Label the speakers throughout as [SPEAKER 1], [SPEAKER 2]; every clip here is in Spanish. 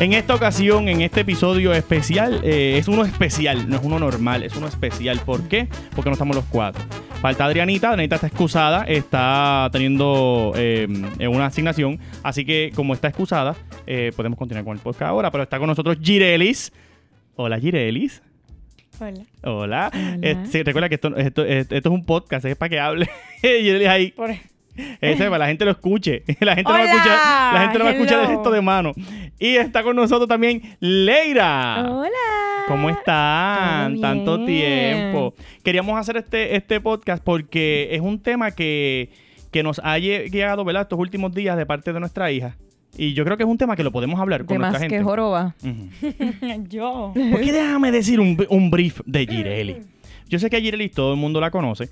[SPEAKER 1] En esta ocasión, en este episodio especial, eh, es uno especial, no es uno normal, es uno especial. ¿Por qué? Porque no estamos los cuatro. Falta Adrianita, Adrianita está excusada, está teniendo eh, una asignación, así que como está excusada, eh, podemos continuar con el podcast ahora, pero está con nosotros Girelis. Hola Girelis.
[SPEAKER 2] Hola.
[SPEAKER 1] Hola.
[SPEAKER 2] Hola.
[SPEAKER 1] Eh, sí, recuerda que esto, esto, esto es un podcast, es para que hable. Girelis ahí.
[SPEAKER 2] Por...
[SPEAKER 1] Ese, para la gente lo escuche. La gente no va a escuchar, la gente no va a escuchar el gesto de mano. Y está con nosotros también Leira.
[SPEAKER 2] Hola.
[SPEAKER 1] ¿Cómo están? Tanto tiempo. Queríamos hacer este, este podcast porque es un tema que, que nos ha lle- llegado, ¿verdad? Estos últimos días de parte de nuestra hija. Y yo creo que es un tema que lo podemos hablar con
[SPEAKER 3] De más
[SPEAKER 1] nuestra
[SPEAKER 3] que
[SPEAKER 1] gente.
[SPEAKER 3] joroba.
[SPEAKER 1] Ujú.
[SPEAKER 2] Yo.
[SPEAKER 1] ¿Por qué déjame decir un, un brief de Gireli? Yo sé que a Gireli todo el mundo la conoce,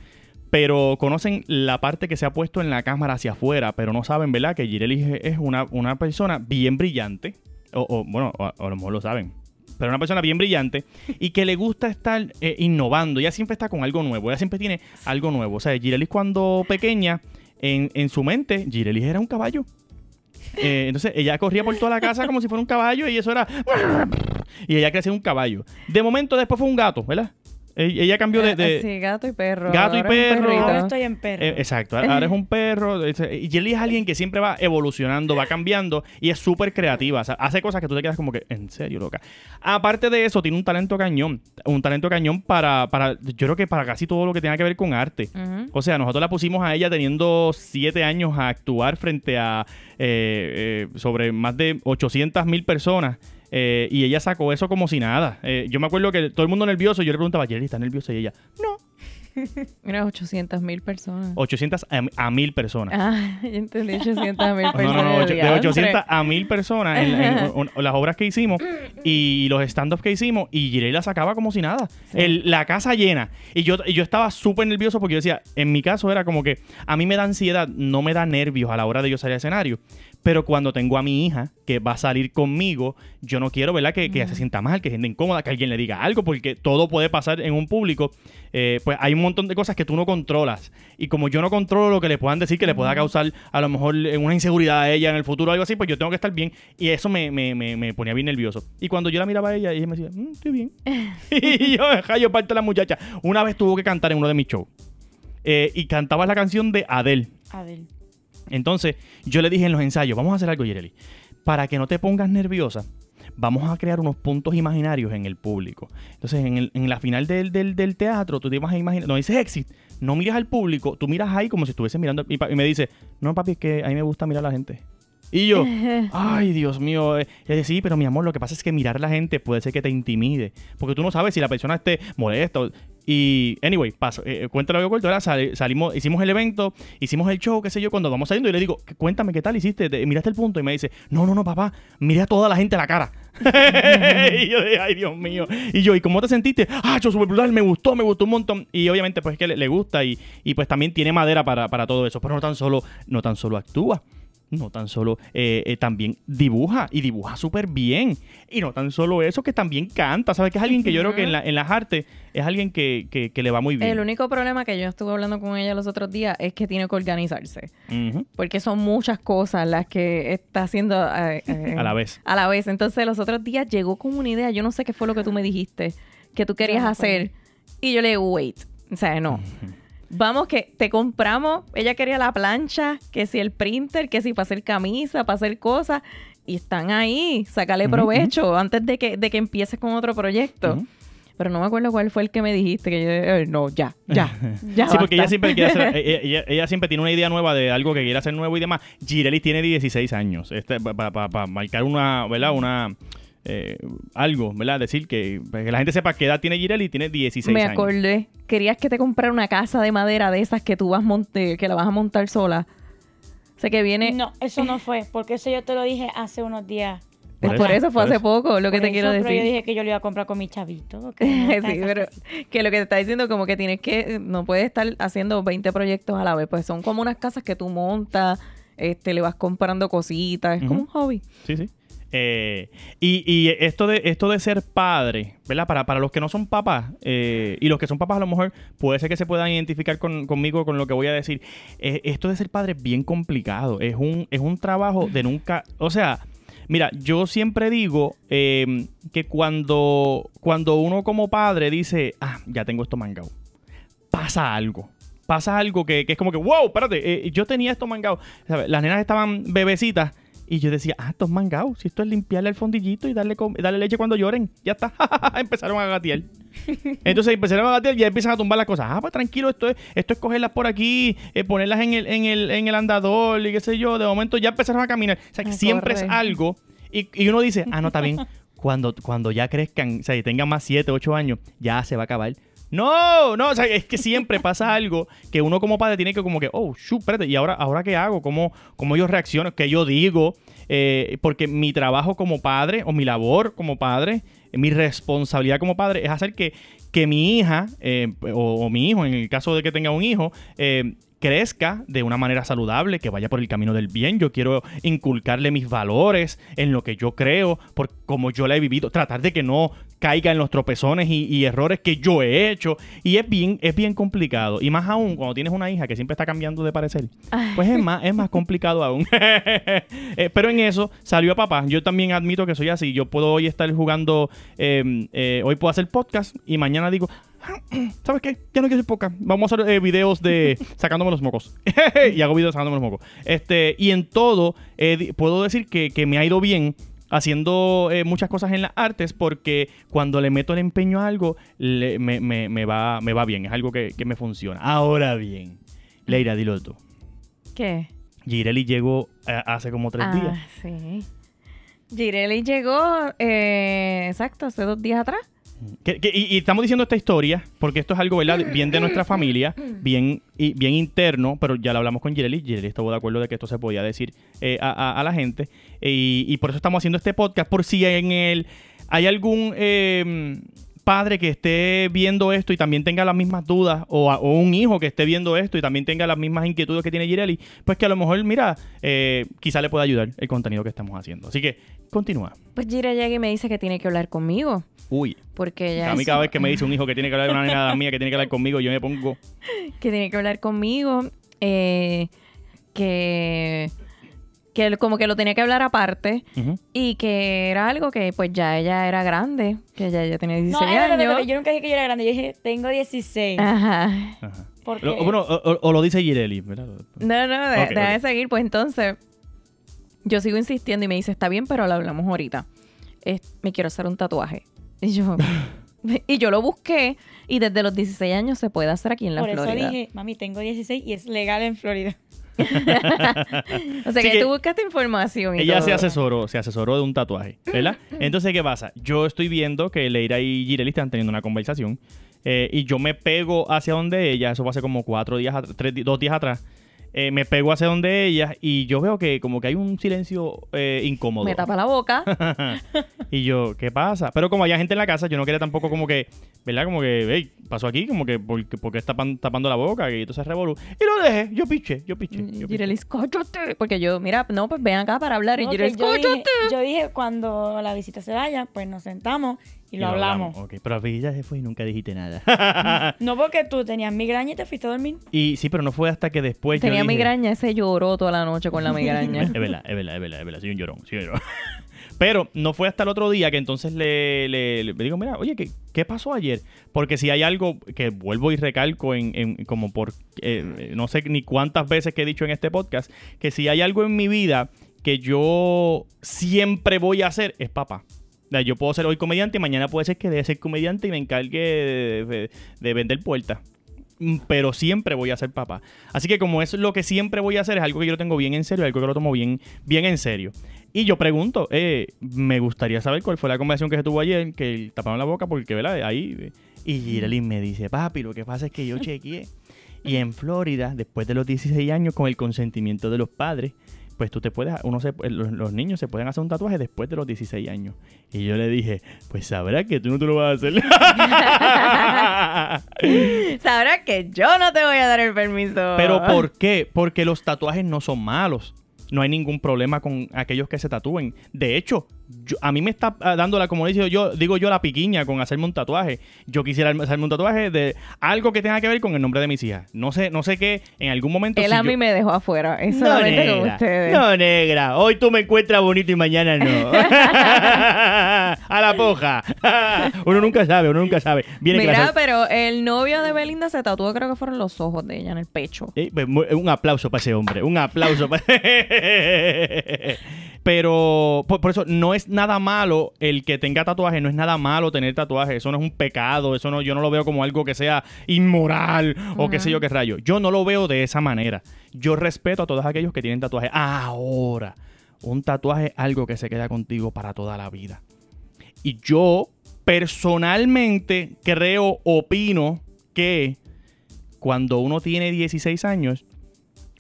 [SPEAKER 1] pero conocen la parte que se ha puesto en la cámara hacia afuera, pero no saben, ¿verdad? Que Gireli es- una, una persona bien brillante, o, o, bueno, a, lo mejor lo saben, pero una persona bien brillante y que le gusta estar eh, innovando. Ella siempre está con algo nuevo, ella siempre tiene algo nuevo. O sea, Girelis cuando pequeña, en, en su mente, Girelis era un caballo. Eh, entonces ella corría por toda la casa como si fuera un caballo y eso era... Y ella creció un caballo. De momento después fue un gato, ¿verdad? Ella cambió de... de-
[SPEAKER 3] Eh, Sí, gato y perro.
[SPEAKER 1] Gato y
[SPEAKER 3] Ahora
[SPEAKER 1] perro.
[SPEAKER 2] Ahora estoy en perro.
[SPEAKER 1] eh, exacto, ahora es un perro. Y Jelly es alguien que siempre va evolucionando, va cambiando y es súper creativa. O sea, hace cosas que tú te quedas como que, en serio, loca. Aparte de eso, tiene un talento cañón. Un talento cañón para, para yo creo que para casi todo lo que tenga que ver con arte.
[SPEAKER 3] Ujú.
[SPEAKER 1] O sea, nosotros la pusimos a ella teniendo siete años a actuar frente a eh, eh, sobre más de 800 mil personas. Eh, y ella sacó eso como si nada. Eh, yo me acuerdo que todo el mundo nervioso. Yo le preguntaba, Jelly, ¿estás nerviosa? Y ella, no.
[SPEAKER 3] Mira, 800 mil personas.
[SPEAKER 1] 800 a, mil personas.
[SPEAKER 3] Ah, yo entendí 800 mil personas.
[SPEAKER 1] no, no, de
[SPEAKER 3] diantre.
[SPEAKER 1] 800 a 1000 personas en, en- en- en las obras que hicimos y los stand-ups que hicimos y Jirey la sacaba como si nada.
[SPEAKER 3] Sí.
[SPEAKER 1] El- la casa llena. Y yo, y yo estaba súper nervioso porque yo decía, en mi caso era como que a mí me da ansiedad, no me da nervios a la hora de yo salir al escenario. Pero cuando tengo a mi hija que va a salir conmigo, yo no quiero, ¿verdad? Que, que ella se sienta mal, que se sienta incómoda, que alguien le diga algo, porque todo puede pasar en un público. Eh, pues hay un montón de cosas que tú no controlas. Y como yo no controlo lo que le puedan decir que le pueda causar a lo mejor eh, una inseguridad a ella en el futuro o algo así, pues yo tengo que estar bien. Y eso me, me, me, me ponía bien nervioso. Y cuando yo la miraba a ella, ella me decía, "Mm, estoy bien. y yo, "Ja, yo parte de la muchacha. Una vez tuvo que cantar en uno de mis shows. Eh, y cantaba la canción de Adele.
[SPEAKER 2] Adel.
[SPEAKER 1] Entonces, yo le dije en los ensayos, vamos a hacer algo, Yereli. Para que no te pongas nerviosa, vamos a crear unos puntos imaginarios en el público. Entonces, en, el- en la final del, del- del teatro, tú te vas a imaginar, no dices exit, no miras al público, tú miras ahí como si estuvieses mirando. Y, y me dice, no, papi, es que a mí me gusta mirar a la gente. Y yo, ay, Dios mío. eh, Y ella dice, sí, pero mi amor, lo que pasa es que mirar a la gente puede ser que te intimide. Porque tú no sabes si la persona esté molesta. Y, anyway, paso. Eh, eh, cuéntalo yo corto. Ahora sali- salimos, hicimos el evento, hicimos el show, qué sé yo. Cuando vamos saliendo, yo le digo, cuéntame qué tal hiciste. Te- miraste el punto. Y me dice, no, no, no, papá. Miré a toda la gente a la cara. y yo dije, ay, Dios mío. Y yo, ¿y cómo te sentiste? Ah, yo súper brutal, me gustó, me gustó un montón. Y obviamente, pues es que le, le gusta y, y pues también tiene madera para, para todo eso. Pero no tan solo, no tan solo actúa. No tan solo, eh, eh, también dibuja y dibuja súper bien. Y no tan solo eso, que también canta. ¿Sabes? Que es alguien que yo creo que en, la- en las artes es alguien que, que- que le va muy bien.
[SPEAKER 3] El único problema que yo estuve hablando con ella los otros días es que tiene que organizarse. Porque son muchas cosas las que está haciendo eh,
[SPEAKER 1] A la vez.
[SPEAKER 3] A la vez. Entonces, los otros días llegó con una idea. Yo no sé qué fue lo que tú me dijiste que tú querías
[SPEAKER 2] no
[SPEAKER 3] hacer. Y yo le digo, wait. O sea, no. Vamos que te compramos. Ella quería la plancha, que si el printer, que si para hacer camisa, para hacer cosas. Y están ahí. Sácale provecho antes de que, de que empieces con otro proyecto. Pero no me acuerdo cuál fue el que me dijiste. Que yo, eh, no, ya, ya, ya.
[SPEAKER 1] Sí, porque ella siempre quiere hacer, ella, ella- ella siempre tiene una idea nueva de algo que quiere hacer nuevo y demás. Girelis tiene 16 años. Este, para marcar una, ¿verdad? Una eh, algo, ¿verdad? Decir que, que la gente sepa qué edad tiene Girelis, tiene 16
[SPEAKER 3] Me
[SPEAKER 1] años.
[SPEAKER 3] acordé. Querías que te comprara una casa de madera de esas que tú vas monte, que la vas a montar sola. Sé que viene.
[SPEAKER 2] No, eso no fue, porque eso yo te lo dije hace unos días.
[SPEAKER 3] Pues
[SPEAKER 1] Por
[SPEAKER 3] por
[SPEAKER 1] eso,
[SPEAKER 3] eso, fue
[SPEAKER 1] por
[SPEAKER 3] hace
[SPEAKER 1] eso.
[SPEAKER 3] poco lo que
[SPEAKER 2] Por
[SPEAKER 3] te
[SPEAKER 2] eso,
[SPEAKER 3] quiero
[SPEAKER 2] Pero
[SPEAKER 3] decir.
[SPEAKER 2] yo dije que yo lo iba a comprar con mi chavito.
[SPEAKER 3] sí, pero que lo que te está diciendo como que tienes que, no puedes estar haciendo 20 proyectos a la vez, pues son como unas casas que tú montas, este, le vas comprando cositas, es como un hobby.
[SPEAKER 1] Sí, sí. Eh, y, esto de esto de ser padre, ¿verdad? Para, para los que no son papás eh, y los que son papás a lo mejor puede ser que se puedan identificar con- conmigo con lo que voy a decir. Eh, esto de ser padre es bien complicado. Es un, es un trabajo de nunca... O sea, mira, yo siempre digo eh, que cuando, cuando uno como padre dice, ah, ya tengo esto mangado, pasa algo. Pasa algo que, que es como que, wow, espérate, yo tenía esto mangado. Las nenas estaban bebecitas y yo decía, ah, esto es mangado. Si esto es limpiarle el fondillito y darle, darle leche cuando lloren, ya está. empezaron a gatear. Entonces empezaron a gatear y ya empiezan a tumbar las cosas. Ah, pues tranquilo, esto es, esto es cogerlas por aquí, eh, ponerlas en el, en, el, en el andador y qué sé yo. De momento ya empezaron a caminar. O sea, que siempre es algo. Y, y uno dice, ah, no, está bien. Cuando, cuando ya crezcan, o sea, y tengan más 7, 8 años, ya se va a acabar. No, no, o sea, es que siempre pasa algo que uno como padre tiene que como que, oh, shoot, espérate, ¿y ahora, ahora qué hago? ¿Cómo, cómo yo reacciono? ¿Qué yo digo? Eh, porque mi trabajo como padre o mi labor como padre, mi responsabilidad como padre es hacer que, que mi hija eh, o, o mi hijo, en el caso de que tenga un hijo, eh, crezca de una manera saludable, que vaya por el camino del bien. Yo quiero inculcarle mis valores en lo que yo creo, por como yo la he vivido, tratar de que no caiga en los tropezones y, y errores que yo he hecho. Y es bien, es bien complicado. Y más aún cuando tienes una hija que siempre está cambiando de parecer. Pues es más, es más complicado aún. Eh, pero en eso salió a papá. Yo también admito que soy así. Yo puedo hoy estar jugando, eh, eh, hoy puedo hacer podcast y mañana digo, ¿sabes qué? Ya no quiero hacer podcast. Vamos a hacer eh, videos de sacándome los mocos. y hago videos sacándome los mocos. Este, y en todo, eh, puedo decir que, que me ha ido bien haciendo eh, muchas cosas en las artes porque cuando le meto el empeño a algo, le- me, me- me va, me va bien. Es algo que, que me funciona. Ahora bien, Leira, dilo tú.
[SPEAKER 3] ¿Qué?
[SPEAKER 1] Gireli llegó eh, hace como tres
[SPEAKER 3] ah,
[SPEAKER 1] días.
[SPEAKER 3] sí. Gireli llegó, eh, exacto, hace dos días atrás.
[SPEAKER 1] Que- que- y, y estamos diciendo esta historia porque esto es algo, ¿verdad? Bien de nuestra familia, bien, y, bien interno, pero ya lo hablamos con Gireli. Gireli estuvo de acuerdo de que esto se podía decir eh, a, a- a la gente. Y, y por eso estamos haciendo este podcast. Por si en el hay algún eh, padre que esté viendo esto y también tenga las mismas dudas, o, a- o un hijo que esté viendo esto y también tenga las mismas inquietudes que tiene Gireli, pues que a lo mejor, mira, eh, quizá le pueda ayudar el contenido que estamos haciendo. Así que, continúa.
[SPEAKER 3] Pues Gira llega y me dice que tiene que hablar conmigo.
[SPEAKER 1] Uy.
[SPEAKER 3] Porque ella
[SPEAKER 1] A mí cada vez que me dice un hijo que tiene que hablar una nena mía que tiene que hablar conmigo, yo me pongo.
[SPEAKER 3] que tiene que hablar conmigo, eh, que, que como que lo tenía que hablar aparte y que era algo que pues ya ella era grande, que ya ella tenía 16
[SPEAKER 2] No, espérate,
[SPEAKER 3] años.
[SPEAKER 2] yo nunca dije que yo era grande, yo dije, tengo 16.
[SPEAKER 3] Ajá.
[SPEAKER 1] Ajá.
[SPEAKER 2] ¿Por
[SPEAKER 1] Lo-
[SPEAKER 2] qué?
[SPEAKER 1] bueno, o, o- o lo dice Gireli, ¿verdad?
[SPEAKER 3] No, no, de-
[SPEAKER 1] Ok,
[SPEAKER 3] déjame
[SPEAKER 1] ok.
[SPEAKER 3] seguir. Pues entonces, yo sigo insistiendo y me dice, está bien, pero lo hablamos ahorita. Es- me quiero hacer un tatuaje. Y yo, y yo lo busqué y desde los 16 años se puede hacer aquí en la
[SPEAKER 2] Por eso
[SPEAKER 3] Florida.
[SPEAKER 2] dije, mami, tengo 16 y es legal en Florida.
[SPEAKER 3] o sea que,
[SPEAKER 1] que
[SPEAKER 3] tú buscaste información y
[SPEAKER 1] Ella
[SPEAKER 3] todo.
[SPEAKER 1] se asesoró, se asesoró de un tatuaje, ¿verdad? Entonces, ¿qué pasa? Yo estoy viendo que Leira y Gireli están teniendo una conversación eh, y yo me pego hacia donde ella, eso fue hace como cuatro días, tres, dos días atrás. Eh, me pego hacia donde ella y yo veo que como que hay un silencio eh, incómodo.
[SPEAKER 3] Me tapa la boca.
[SPEAKER 1] y yo, ¿qué pasa? Pero como había gente en la casa, yo no quería tampoco como que, ¿verdad? Como que, hey, pasó aquí, como que, porque, porque está tapan- tapando la boca y entonces revolú. Y lo dejé, yo piché, yo piché.
[SPEAKER 3] Y
[SPEAKER 1] Yo piché.
[SPEAKER 3] Gireli, escúchate. Porque yo, mira, no, pues ven acá para hablar. Y
[SPEAKER 2] No,
[SPEAKER 3] Gireli,
[SPEAKER 2] que yo, dije, yo dije, cuando la visita se vaya, pues nos sentamos y, lo hablamos.
[SPEAKER 1] Ok, pero al fin ya se fue y nunca dijiste nada.
[SPEAKER 2] No porque tú tenías migraña y te fuiste a dormir.
[SPEAKER 1] y sí, pero no fue hasta que después
[SPEAKER 3] Tenía
[SPEAKER 1] yo dije,
[SPEAKER 3] migraña, ese lloró toda la noche con la migraña.
[SPEAKER 1] Es verdad, es verdad, es verdad, es verdad. Soy un llorón, soy un llorón. Pero no fue hasta el otro día que entonces le, le- le digo, mira, oye, ¿qué, qué pasó ayer? Porque si hay algo que vuelvo y recalco en, en- como por, eh, no sé ni cuántas veces que he dicho en este podcast, que si hay algo en mi vida que yo siempre voy a hacer, es papá. Yo puedo ser hoy comediante y mañana puede ser que deje de ser comediante y me encargue de, de- de vender puertas. Mm, Pero siempre voy a ser papá. Así que como es lo que siempre voy a hacer, es algo que yo lo tengo bien en serio, algo que lo tomo bien, bien en serio. Y yo pregunto, eh, me gustaría saber cuál fue la conversación que se tuvo ayer, que taparon la boca porque, ¿verdad? Ahí. Y Girelin me dice, papi, lo que pasa es que yo chequeé. Y en Florida, después de los 16 años, con el consentimiento de los padres, pues tú te puedes, uno se, los, los niños se pueden hacer un tatuaje después de los 16 años. Y yo le dije, pues sabrás que tú no te lo vas a hacer.
[SPEAKER 3] Sabrás que yo no te voy a dar el permiso.
[SPEAKER 1] Pero ¿por qué? Porque los tatuajes no son malos. No hay ningún problema con aquellos que se tatúen. De hecho, yo- a mí me está ah, dando la, como digo yo, digo yo, la piquiña con hacerme un tatuaje. Yo quisiera hacerme un tatuaje de algo que tenga que ver con el nombre de mis hijas. No sé, no sé qué, en algún momento.
[SPEAKER 3] Él
[SPEAKER 1] si
[SPEAKER 3] a mí me dejó afuera. Es solamente con
[SPEAKER 1] negra.
[SPEAKER 3] ustedes.
[SPEAKER 1] No, negra. Hoy tú me encuentras bonito y mañana no. a la poja. uno nunca sabe, uno nunca sabe. Viene
[SPEAKER 3] Mira,
[SPEAKER 1] clase-
[SPEAKER 3] pero el novio de Belinda se tatuó, creo que fueron los ojos de ella en el pecho.
[SPEAKER 1] Eh, pues, un aplauso para ese hombre, un aplauso para... Pero por, por eso no es nada malo el que tenga tatuaje, no es nada malo tener tatuaje, eso no es un pecado, eso no, yo no lo veo como algo que sea inmoral o qué sé yo qué rayo. Yo no lo veo de esa manera. Yo respeto a todos aquellos que tienen tatuaje. Ahora, un tatuaje es algo que se queda contigo para toda la vida. Y yo personalmente creo, opino que cuando uno tiene 16 años,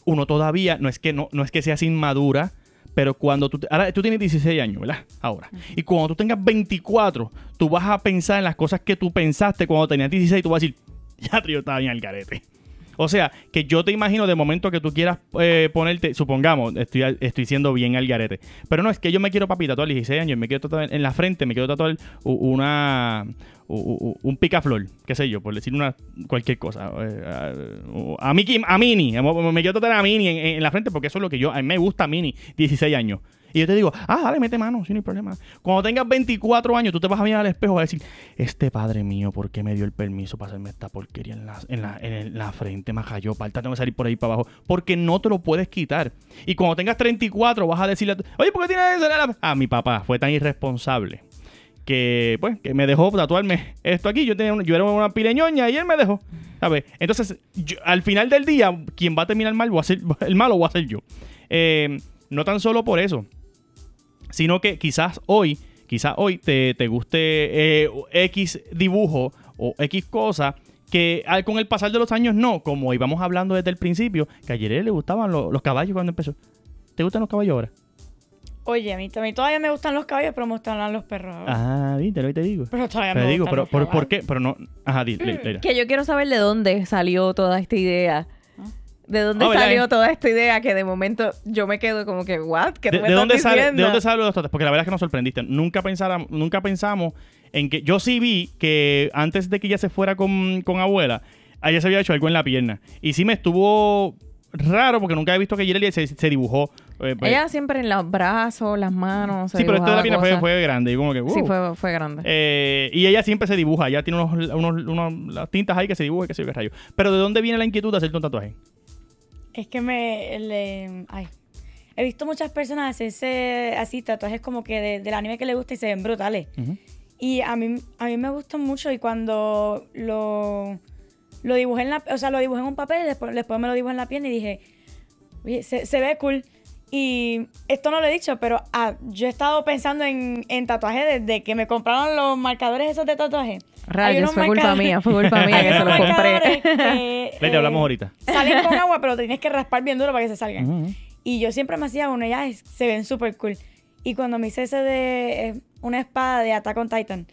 [SPEAKER 1] uno todavía, no es que, no, no es que seas inmadura, pero cuando tú, ahora tú tienes 16 años, ¿verdad? Ahora. Y cuando tú tengas 24, tú vas a pensar en las cosas que tú pensaste cuando tenías 16 y tú vas a decir, ya yo estaba bien al garete. O sea, que yo te imagino de momento que tú quieras eh, ponerte, supongamos, estoy, estoy siendo bien al garete, pero no, es que yo me quiero papi tatuar a los 16 años, me quiero tatuar en la frente, me quiero tatuar una, un picaflor, qué sé yo, por decir una cualquier cosa. eh, a, a, Mickey- a Mini, me quiero tatuar a Mini en, en la frente porque eso es lo que yo, a mí me gusta Mini, 16 años. Y yo te digo, ah, dale, mete mano, sí, no problema. Cuando tengas 24 años, tú te vas a mirar al espejo y vas a decir, este padre mío, ¿por qué me dio el permiso para hacerme esta porquería en la, en la, en la frente, majayo, palta, tengo que salir por ahí para abajo? Porque no te lo puedes quitar. Y cuando tengas 34, vas a decirle, a oye, ¿por qué tienes eso? Ah, mi papá fue tan irresponsable que, pues, que me dejó tatuarme esto aquí. Yo, tenía una- yo era una pileñoña y él me dejó. Entonces, al final del día, quien va a terminar mal, va a ser, el malo va a ser yo. Eh, no tan solo por eso, sino que quizás hoy, quizás hoy te, te guste eh, X dibujo o X cosa que con el pasar de los años no, como íbamos hablando desde el principio, que ayer le gustaban lo- los caballos cuando empezó. ¿Te gustan los caballos ahora?
[SPEAKER 2] Oye, a mí, a mí todavía me gustan los caballos, pero me gustan los perros. ahora.
[SPEAKER 1] Ah, viste, lo que te digo.
[SPEAKER 2] Pero todavía
[SPEAKER 1] Te
[SPEAKER 2] me
[SPEAKER 1] digo,
[SPEAKER 2] gustan
[SPEAKER 1] pero
[SPEAKER 2] los
[SPEAKER 1] ¿por, ¿por
[SPEAKER 2] caballos.
[SPEAKER 1] qué? Pero no. Ajá, di- le- le-
[SPEAKER 3] Que yo quiero saber de dónde salió toda esta idea. ¿De dónde
[SPEAKER 1] ¿verdad?
[SPEAKER 3] salió toda esta idea? Que de momento yo me quedo como que, ¿what? ¿Qué
[SPEAKER 1] ¿De,
[SPEAKER 3] me
[SPEAKER 1] de
[SPEAKER 3] estás
[SPEAKER 1] dónde sale, ¿De
[SPEAKER 3] diciendo?
[SPEAKER 1] dónde salen los tatuajes? Porque la verdad es que nos sorprendiste. Nunca, pensara- nunca pensamos en que. Yo sí vi que antes de que ella se fuera con, con abuela, a ella se había hecho algo en la pierna. Y sí me estuvo raro porque nunca he visto que Jireli se, se dibujó. eh, pues-
[SPEAKER 3] Ella siempre en los brazos, las manos. se
[SPEAKER 1] sí, pero esto de la pierna fue, fue grande. Y como que.
[SPEAKER 3] Sí,
[SPEAKER 1] wow.
[SPEAKER 3] fue, fue grande.
[SPEAKER 1] Eh, y ella siempre se dibuja. Ella tiene unos, unos, unos- las tintas ahí que se dibuja, que se qué rayo. Pero ¿de dónde viene la inquietud de hacerte un tatuaje?
[SPEAKER 2] Es que me. le- ay. He visto muchas personas hacerse así tatuajes como que de- del anime que les gusta y se ven brutales. Y a mí, a mí me gustan mucho y cuando lo, lo dibujé en la, o sea, lo dibujé en un papel y después, después me lo dibujé en la pierna y dije, oye, se, se ve cool. Y esto no lo he dicho, pero ah, yo he estado pensando en, en tatuajes desde que me compraron los marcadores esos de tatuaje.
[SPEAKER 3] Rayos, fue culpa mía, fue culpa mía que se los compré.
[SPEAKER 2] que,
[SPEAKER 1] Leti,
[SPEAKER 2] eh,
[SPEAKER 1] hablamos ahorita.
[SPEAKER 2] Salen con agua, pero tienes que raspar bien duro para que se salgan. Y yo siempre me hacía uno y ya se ven súper cool. Y cuando me hice ese de eh, una espada de Attack on Titan,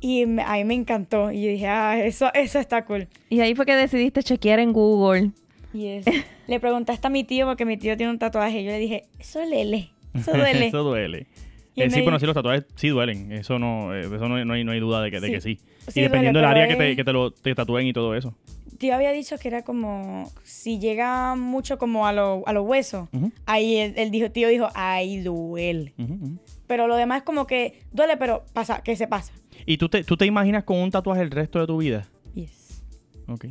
[SPEAKER 2] y me- a mí me encantó. Y dije, ah, eso, eso está cool.
[SPEAKER 3] Y ahí fue que decidiste chequear en Google.
[SPEAKER 2] Y es- le pregunté hasta a mi tío, porque mi tío tiene un tatuaje. Y yo le dije, eso lele, eso duele.
[SPEAKER 1] eso duele. Eh, sí,
[SPEAKER 2] dijo-
[SPEAKER 1] sí, los tatuajes sí duelen. Eso no, eh, eso no, no hay, no hay duda de que de
[SPEAKER 2] Sí.
[SPEAKER 1] que sí.
[SPEAKER 2] Sí
[SPEAKER 1] y dependiendo
[SPEAKER 2] duele,
[SPEAKER 1] del área
[SPEAKER 2] pero
[SPEAKER 1] que te, que te lo te tatúen y todo eso.
[SPEAKER 2] Tío había dicho que era como, si llega mucho como a, lo- a los huesos, ahí él dijo, tío dijo, ahí duele. Pero lo demás es como que duele, pero pasa, que se pasa.
[SPEAKER 1] ¿Y tú te, tú te imaginas con un tatuaje el resto de tu vida?
[SPEAKER 2] Yes.
[SPEAKER 1] Ok.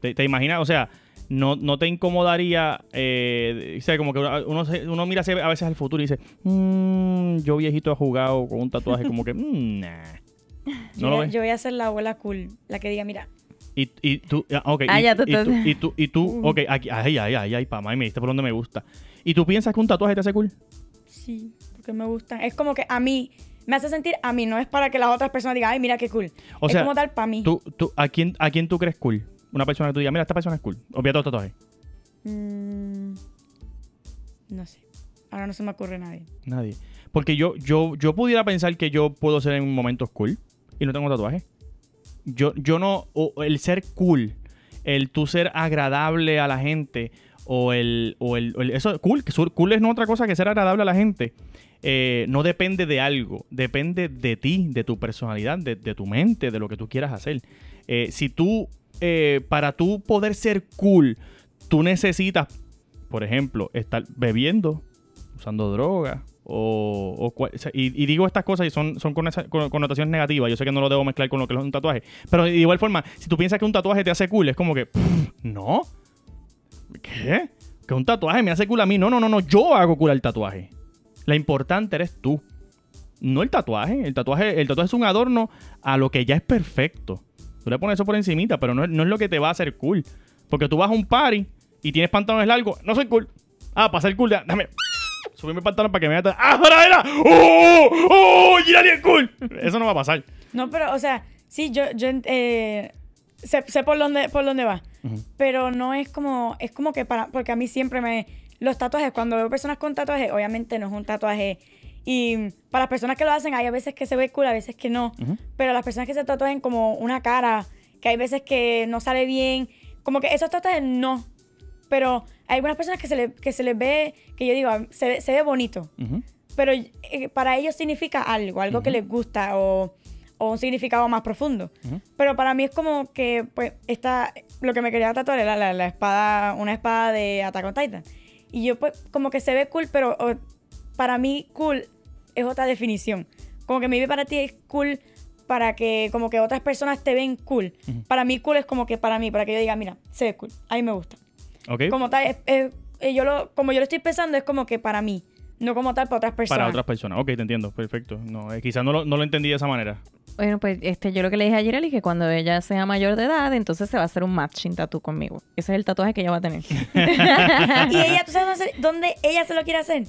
[SPEAKER 1] ¿Te, te imaginas? O sea, no, no te incomodaría, eh, o sea, como que uno, uno mira a veces al futuro y dice, "Mm, yo viejito he jugado con un tatuaje como que, "Mm, nah.
[SPEAKER 2] Yo,
[SPEAKER 1] ¿No lo
[SPEAKER 2] voy a-
[SPEAKER 1] ves?
[SPEAKER 2] yo voy a ser la abuela cool, la que diga, mira,
[SPEAKER 1] Y, y tú, ah, ok.
[SPEAKER 3] Ah,
[SPEAKER 1] y,
[SPEAKER 3] ya tú
[SPEAKER 1] y tú, y tú, y tú, ok, aquí, ay, ay, ay, ay, pa, me diste por donde me gusta. ¿Y tú piensas que un tatuaje te hace cool?
[SPEAKER 2] Sí, porque me gustan. Es como que a mí, me hace sentir a mí, no es para que las otras personas digan, ay, mira qué cool.
[SPEAKER 1] O
[SPEAKER 2] es
[SPEAKER 1] sea,
[SPEAKER 2] como tal para mí.
[SPEAKER 1] ¿Tú, tú, a, quién, ¿A quién tú crees cool? Una persona que tú digas, mira, esta persona es cool. Olvídate los tatuajes.
[SPEAKER 2] Mm, no sé. Ahora no se me ocurre nadie.
[SPEAKER 1] Nadie. Porque yo, yo, yo pudiera pensar que yo puedo ser en momentos cool y no tengo tatuaje. Yo, yo no, o el ser cool, el tú ser agradable a la gente o el, o el, o el- eso cool, que cool es no otra cosa que ser agradable a la gente. Eh, no depende de algo, depende de ti, de tu personalidad, de, de tu mente, de lo que tú quieras hacer. Eh, si tú, eh, para tú poder ser cool, tú necesitas, por ejemplo, estar bebiendo, usando droga. O, y, digo estas cosas y son, son con con- connotaciones negativas. Yo sé que no lo debo mezclar con lo que es un tatuaje. Pero de igual forma, si tú piensas que un tatuaje te hace cool, es como que, no. ¿Qué? Que un tatuaje me hace cool a mí. No, no, no, no. Yo hago cool al tatuaje. La importante eres tú. No el tatuaje. El tatuaje, el tatuaje es un adorno a lo que ya es perfecto. Tú le pones eso por encimita, pero no, es- no es lo que te va a hacer cool. Porque tú vas a un party y tienes pantalones largos. No soy cool. Ah, para ser cool, da- déjame subir mi pantalón para que me vea. ¡Ah, para, era! ¡Oh! ¡Oh! ¡Girali es cool! Eso no va a pasar.
[SPEAKER 2] No, pero, o sea, sí, yo, yo eh, sé, sé por dónde, por dónde va. Pero no es como, es como que para, porque a mí siempre me, los tatuajes, cuando veo personas con tatuajes, obviamente no es un tatuaje. Y para las personas que lo hacen, hay a veces que se ve cool, a veces que no.
[SPEAKER 1] Ujú.
[SPEAKER 2] Pero las personas que se tatúan como una cara, que hay veces que no sale bien, como que esos tatuajes no. Pero hay algunas personas que se, le, que se les ve, que yo digo, se, ve- se ve bonito
[SPEAKER 1] Ujú.
[SPEAKER 2] pero eh, para ellos significa algo, algo que les gusta o, o un significado más profundo. Pero para mí es como que, pues, esta, lo que me quería tatuar era la, la espada, una espada de Attack on Titan. Y yo, pues, como que se ve cool, pero o, para mí cool es otra definición. Como que maybe para ti es cool para que como que otras personas te ven cool.
[SPEAKER 1] Ujú.
[SPEAKER 2] Para mí cool es como que para mí, para que yo diga, mira, se ve cool, a mí me gusta.
[SPEAKER 1] ¿Ok?
[SPEAKER 2] Como tal, es- es- eh, yo lo, como yo lo estoy pensando, es como que para mí, no como tal para otras personas.
[SPEAKER 1] Para otras personas. Ok, te entiendo. Perfecto. No, eh, quizás no lo, no lo entendí de esa manera.
[SPEAKER 3] Bueno, pues este, yo lo que le dije a Jireli es que cuando ella sea mayor de edad, entonces se va a hacer un matching tattoo conmigo. Ese es el tatuaje que ella va a tener.
[SPEAKER 2] y ella, ¿tú sabes dónde ella se lo quiere hacer?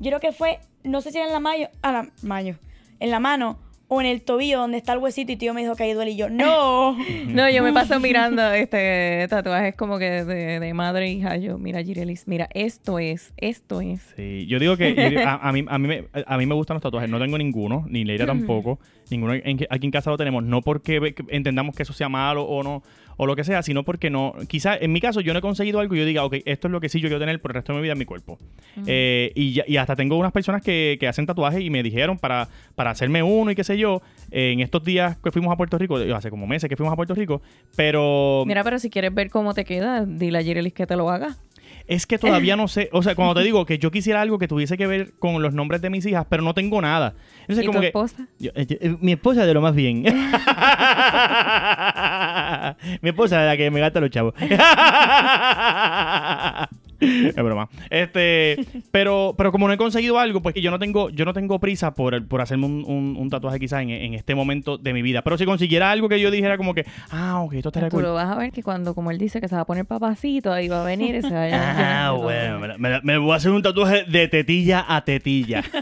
[SPEAKER 2] Yo creo que fue, no sé si era en la mayo, a la mayo, en la mano o en el tobillo donde está el huesito y tío me dijo que ahí duele y yo, no.
[SPEAKER 3] No, yo me paso mirando este tatuajes como que de, de madre e hija. Yo, mira, Jirelis, mira, esto es, esto es.
[SPEAKER 1] Sí, yo digo que yo digo- a, a mí, a, mí me, a mí me gustan los tatuajes. No tengo ninguno, ni Leira tampoco. Ninguno en, aquí en casa lo tenemos. No porque entendamos que eso sea malo o no, o lo que sea, sino porque no. Quizás en mi caso yo no he conseguido algo y yo diga, ok, esto es lo que sí yo quiero tener por el resto de mi vida en mi cuerpo. Eh, y, ya- y hasta tengo unas personas que, que hacen tatuajes y me dijeron para, para hacerme uno y qué sé yo. eh, en estos días que fuimos a Puerto Rico, eh, hace como meses que fuimos a Puerto Rico, pero.
[SPEAKER 3] Mira, pero si quieres ver cómo te queda, dile a Jirelis que te lo haga.
[SPEAKER 1] Es que todavía no sé, o sea, cuando te digo que yo quisiera algo que tuviese que ver con los nombres de mis hijas, pero no tengo nada. Entonces,
[SPEAKER 3] ¿Y
[SPEAKER 1] como
[SPEAKER 3] tu
[SPEAKER 1] que
[SPEAKER 3] esposa?
[SPEAKER 1] yo- eh, eh, mi esposa de lo más bien. mi esposa es la que me gasta los chavos. es broma. Este, pero, pero como no he conseguido algo, pues que yo no tengo, yo no tengo prisa por, por hacerme un, un- un tatuaje quizás en, en este momento de mi vida. Pero si consiguiera algo que yo dijera como que, ah, ok, esto estaría
[SPEAKER 3] Tú
[SPEAKER 1] cool.
[SPEAKER 3] lo vas a ver que cuando, como él dice, que se va a poner papacito, ahí va a venir y se va a
[SPEAKER 1] Ah, bueno, me, voy a hacer un tatuaje de tetilla a tetilla.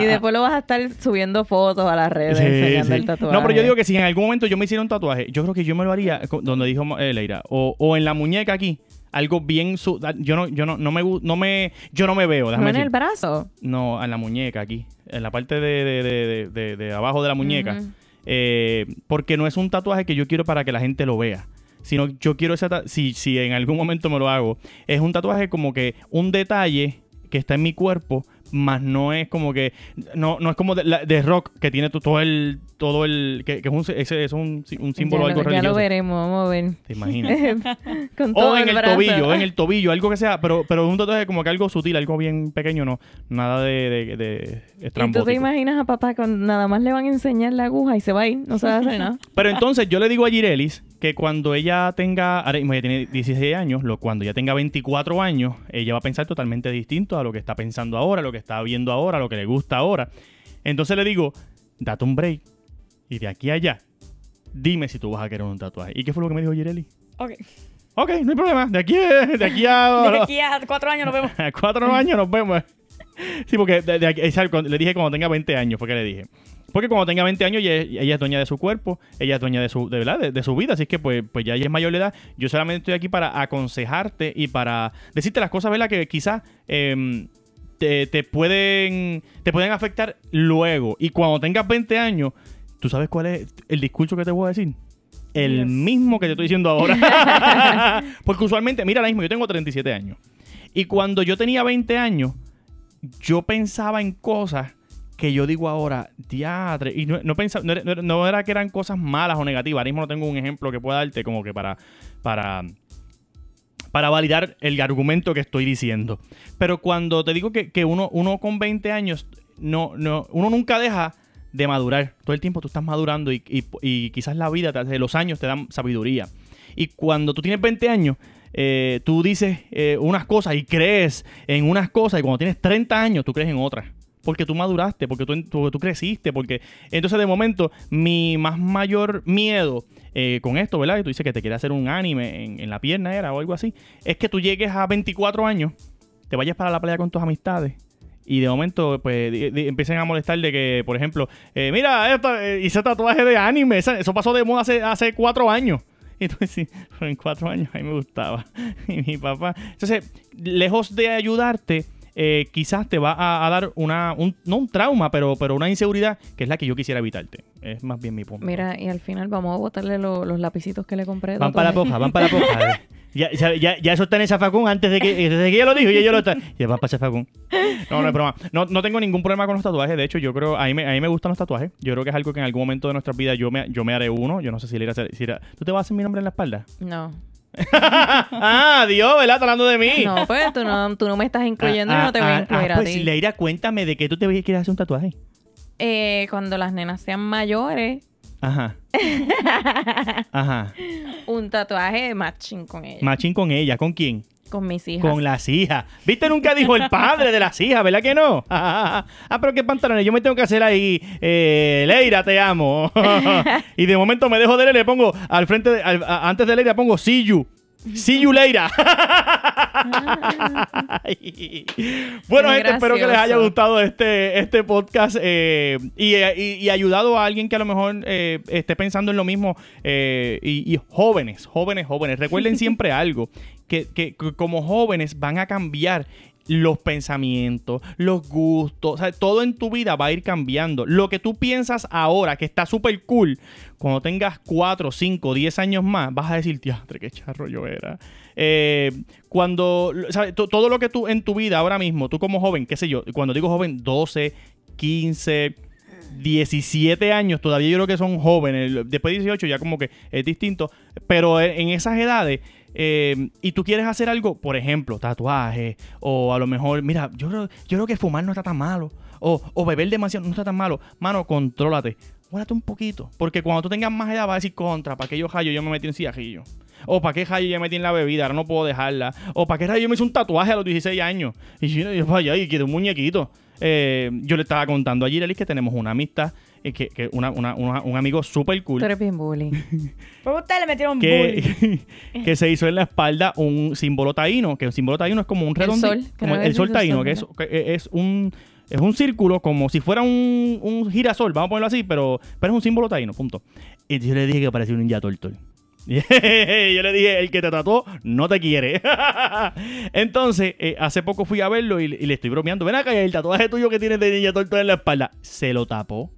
[SPEAKER 3] Y después lo vas a estar subiendo fotos a las redes
[SPEAKER 1] Sí,
[SPEAKER 3] enseñando
[SPEAKER 1] sí.
[SPEAKER 3] el tatuaje.
[SPEAKER 1] No, pero yo digo que si en algún momento yo me hiciera un tatuaje, yo creo que yo me lo haría co- donde dijo eh, Leira, o, o en la muñeca aquí, algo bien su- yo no yo no, no me no me yo no me veo,
[SPEAKER 3] ¿No
[SPEAKER 1] déjame
[SPEAKER 3] en el brazo?
[SPEAKER 1] No, en la muñeca aquí, en la parte de, de- de- abajo de la muñeca. Eh, porque no es un tatuaje que yo quiero para que la gente lo vea. Sino yo quiero ese si, si en algún momento me lo hago, es un tatuaje como que un detalle que está en mi cuerpo, más no es como que no, no es como de, la- de rock que tiene to- todo el todo el que, que es un ese es un, un símbolo
[SPEAKER 3] ya,
[SPEAKER 1] algo
[SPEAKER 3] lo, ya lo veremos, vamos a ver.
[SPEAKER 1] ¿Te imaginas?
[SPEAKER 3] Con todo
[SPEAKER 1] o en el,
[SPEAKER 3] brazo.
[SPEAKER 1] tobillo, en el tobillo, algo que sea, pero pero un tatuaje como que algo sutil, algo bien pequeño, no, nada de, de, de
[SPEAKER 3] Y tú te imaginas a papá con nada más le van a enseñar la aguja y se va a ir, no se va a hacer nada.
[SPEAKER 1] Pero entonces yo le digo a Girelis que cuando ella tenga, ahora mismo ella tiene 16 años, lo, cuando ella tenga 24 años, ella va a pensar totalmente distinto a lo que está pensando ahora, lo que está viendo ahora, lo que le gusta ahora. Entonces le digo, date un break y de aquí a allá, dime si tú vas a querer un tatuaje. ¿Y qué fue lo que me dijo Girelis?
[SPEAKER 2] Ok.
[SPEAKER 1] Ok, no hay problema, de aquí, de aquí a...
[SPEAKER 2] De aquí a cuatro años nos vemos.
[SPEAKER 1] a cuatro años nos vemos. Sí, porque de- de aquí- le dije cuando tenga 20 años, fue que le dije. Porque cuando tenga 20 años ella, ella es dueña de su cuerpo, ella es dueña de su, de, ¿verdad? de, de su vida, así que pues, pues ya ella es mayor de edad. Yo solamente estoy aquí para aconsejarte y para decirte las cosas, ¿verdad? Que quizás em, te, te pueden, te pueden afectar luego. Y cuando tengas 20 años, ¿tú sabes cuál es el discurso que te voy a decir? El mismo que te estoy diciendo ahora. Porque usualmente, mira ahora mismo, yo tengo 37 años. Y cuando yo tenía 20 años, yo pensaba en cosas que yo digo ahora, diatre. Y no, no, pensaba, no era- no era que eran cosas malas o negativas. Ahora mismo no tengo un ejemplo que pueda darte como que para, para, para validar el argumento que estoy diciendo. Pero cuando te digo que, que uno, uno con 20 años, no, no, uno nunca deja de madurar. Todo el tiempo tú estás madurando y, y- quizás la vida, los años te dan sabiduría. Y cuando tú tienes 20 años, eh, tú dices eh, unas cosas y crees en unas cosas y cuando tienes 30 años tú crees en otras. Porque tú maduraste, porque tú, tú, tú creciste, porque... Entonces de momento mi más mayor miedo eh, con esto, ¿verdad? Que tú dices que te quieres hacer un anime en, en la pierna era o algo así. Es que tú llegues a 24 años, te vayas para la playa con tus amistades y de momento, pues, empiecen a molestar de que, por ejemplo, eh, mira, esto, eh, hice tatuaje de anime. esa- Eso pasó de moda hace, hace cuatro años. Y tú sí, pero en cuatro años a mí me gustaba. Y mi papá. Entonces, lejos de ayudarte, eh, quizás te va a, a dar una, un, no un trauma, pero, pero una inseguridad que es la que yo quisiera evitarte. Es más bien mi punto.
[SPEAKER 3] Mira, y al final vamos a botarle lo- los lapicitos que le compré.
[SPEAKER 1] Van para la poja, van para la poja. Ya, ya, ya, ya eso está en esa facún antes de que, antes de que ella lo dijo y ella lo está. Ya va para esa facún. No, no es broma. No, no tengo ningún problema con los tatuajes. De hecho, yo creo, a mí, me, a mí me gustan los tatuajes. Yo creo que es algo que en algún momento de nuestras vidas yo me, yo me haré uno. Yo no sé si le iré a hacer. si ¿Tú te vas a hacer mi nombre en la espalda?
[SPEAKER 3] No.
[SPEAKER 1] ah, Dios, ¿verdad? Está hablando de mí.
[SPEAKER 3] No, pues tú no, tú no me estás incluyendo y no te voy a incluir a
[SPEAKER 1] pues
[SPEAKER 3] ti.
[SPEAKER 1] Leira, cuéntame de qué tú te quieres hacer un tatuaje.
[SPEAKER 3] Eh, cuando las nenas sean mayores,
[SPEAKER 1] Ajá. Ajá.
[SPEAKER 3] un tatuaje de matching con ellas.
[SPEAKER 1] Machín con ella. ¿Con quién?
[SPEAKER 3] con mis hijas.
[SPEAKER 1] Con las hijas. ¿Viste? Nunca dijo el padre de las hijas, ¿verdad que no? ah, pero qué pantalones. Yo me tengo que hacer ahí. Eh, Leira, te amo. y de momento me dejo de leer le pongo al frente, de- al- a- antes de Leira pongo See you. See you. Ay. bueno, gente, espero que les haya gustado este, este podcast eh, y, y- y ayudado a alguien que a lo mejor eh, esté pensando en lo mismo. eh, y, y jóvenes, jóvenes, jóvenes. Recuerden siempre algo, que, que- que como jóvenes van a cambiar los pensamientos, los gustos, todo en tu vida va a ir cambiando. Lo que tú piensas ahora, que está súper cool, cuando tengas 4, 5, 10 años más, vas a decir, diastre, qué charro yo era. Eh, cuando, Todo lo que tú en tu vida ahora mismo, tú como joven, qué sé yo, cuando digo joven, 12, 15, 17 años, todavía yo creo que son jóvenes. Después de 18 ya como que es distinto. Pero en esas edades, eh, y tú quieres hacer algo, por ejemplo, tatuaje, o a lo mejor, mira, yo creo, yo creo que fumar no está tan malo. O, beber demasiado no está tan malo. Mano, contrólate. Guárdate un poquito. Porque cuando tú tengas más edad vas a decir contra, ¿para qué yo hallo yo me metí en cigarrillo? O ¿para qué hallo yo me metí en la bebida? Ahora no puedo dejarla. O ¿para qué rayo yo me hice un tatuaje a los 16 años? Y yo, vaya, y quiero un muñequito. Eh, yo le estaba contando a Girelis que tenemos una amistad, que, que una, una- una- un amigo súper cool.
[SPEAKER 3] Tú eres bien bully.
[SPEAKER 2] Por ustedes le metieron bullying.
[SPEAKER 1] que, que se hizo en la espalda un símbolo taíno, que el símbolo taíno es como un redondo.
[SPEAKER 3] sol,
[SPEAKER 1] como el
[SPEAKER 3] que
[SPEAKER 1] sol
[SPEAKER 3] el
[SPEAKER 1] taíno,
[SPEAKER 3] sol,
[SPEAKER 1] que es, que es un es un círculo como si fuera un, un girasol, vamos a ponerlo así, pero, pero es un símbolo taíno, punto. Y yo le dije que parecía un ninja tortol. yo le dije, el que te trató no te quiere. Entonces, eh, hace poco fui a verlo y, y le estoy bromeando. Ven acá, el tatuaje tuyo que tienes de ninja tortol en la espalda. Se lo tapó.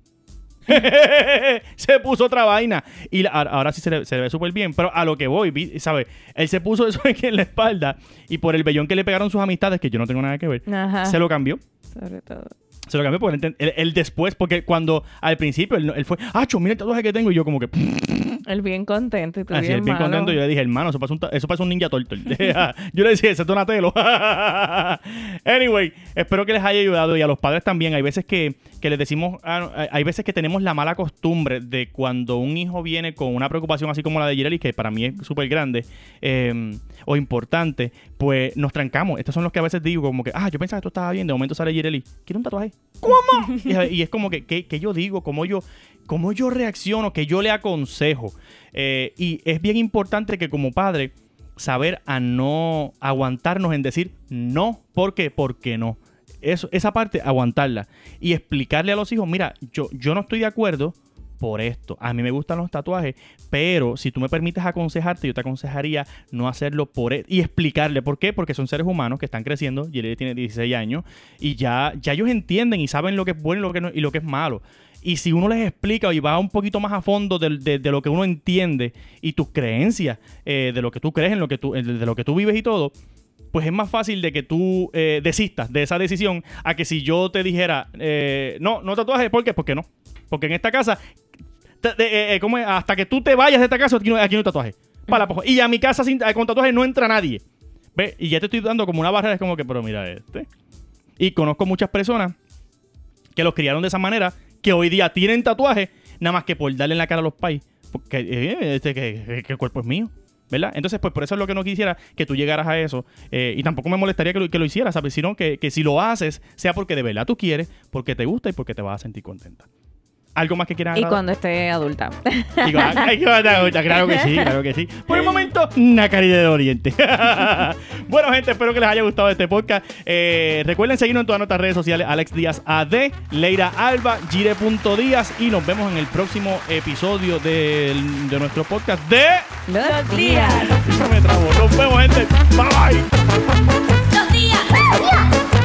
[SPEAKER 1] se puso otra vaina. Y la- ahora sí se le, se le ve súper bien. Pero a lo que voy, ¿sabes? Él se puso eso aquí en la espalda. Y por el vellón que le pegaron sus amistades, que yo no tengo nada que ver,
[SPEAKER 3] Ajá.
[SPEAKER 1] se lo cambió.
[SPEAKER 3] Sobre todo.
[SPEAKER 1] Se lo cambió porque él, él- él después, porque cuando al principio él, él fue, ah, mira el tatuaje que tengo. Y yo, como que,
[SPEAKER 3] Él bien contento y tú
[SPEAKER 1] así,
[SPEAKER 3] bien
[SPEAKER 1] él bien
[SPEAKER 3] malo.
[SPEAKER 1] contento. Yo le dije, hermano, eso parece un, eso parece un ninja turtle. yo le decía, ese es Donatello. anyway, espero que les haya ayudado. Y a los padres también. Hay veces que, que les decimos, ah, hay- veces que tenemos la mala costumbre de cuando un hijo viene con una preocupación así como la de Gireli, que para mí es súper grande eh, o importante, pues nos trancamos. Estos son los que a veces digo, como que, ah, yo pensaba que esto estaba bien. De momento sale Gireli, ¿quiere un tatuaje? ¿Cómo? y, y es como que, que yo digo, cómo yo, cómo yo reacciono, que yo le aconsejo. Eh, y es bien importante que como padre saber a no aguantarnos en decir no, ¿por qué? Porque no. Eso, esa parte, aguantarla. Y explicarle a los hijos, mira, yo, no estoy de acuerdo por esto. A mí me gustan los tatuajes, pero si tú me permites aconsejarte, yo te aconsejaría no hacerlo por e- y explicarle por qué, porque son seres humanos que están creciendo, y él tiene 16 años y ya ya ellos entienden y saben lo que es bueno lo que no- y lo que es malo. Y si uno les explica y va un poquito más a fondo de, de- de lo que uno entiende y tus creencias, eh, de lo que tú crees, en lo que tú, de lo que tú vives y todo, pues es más fácil de que tú eh, desistas de esa decisión a que si yo te dijera, eh, no, no tatuajes, ¿por qué? Porque no. Porque en esta casa, te- de- eh, eh, ¿cómo es? hasta que tú te vayas de esta casa, aquí no, aquí no hay tatuaje. Para y a mi casa sin, con tatuajes no entra nadie. ¿Ves? Y ya te estoy dando como una barrera, es como que, pero mira este. Y conozco muchas personas que los criaron de esa manera, que hoy día tienen tatuajes, nada más que por darle en la cara a los pais. Porque eh, este, que, que el cuerpo es mío. ¿Verdad? Entonces, pues por eso es lo que no quisiera que tú llegaras a eso. eh, y tampoco me molestaría que lo, que lo hicieras, ¿sabes? Sino que, que si lo haces, sea porque de verdad tú quieres, porque te gusta y porque te vas a sentir contenta. ¿Algo más que quieras
[SPEAKER 3] Y cuando esté adulta.
[SPEAKER 1] Ay, claro que sí, claro que sí. Por el momento, una caridad de Oriente. bueno, gente, espero que les haya gustado este podcast. Eh, recuerden seguirnos en todas nuestras redes sociales: Alex Díaz AD, Leira Alba, Gire.díaz. Y nos vemos en el próximo episodio del- de nuestro podcast de.
[SPEAKER 2] Los días.
[SPEAKER 1] Me trabo. Nos vemos, gente. Bye.
[SPEAKER 4] Los días.